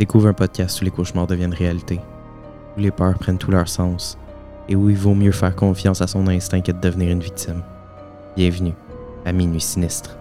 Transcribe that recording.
Découvre un podcast où les cauchemars deviennent réalité, où les peurs prennent tout leur sens et où il vaut mieux faire confiance à son instinct que de devenir une victime. Bienvenue à Minuit Sinistre.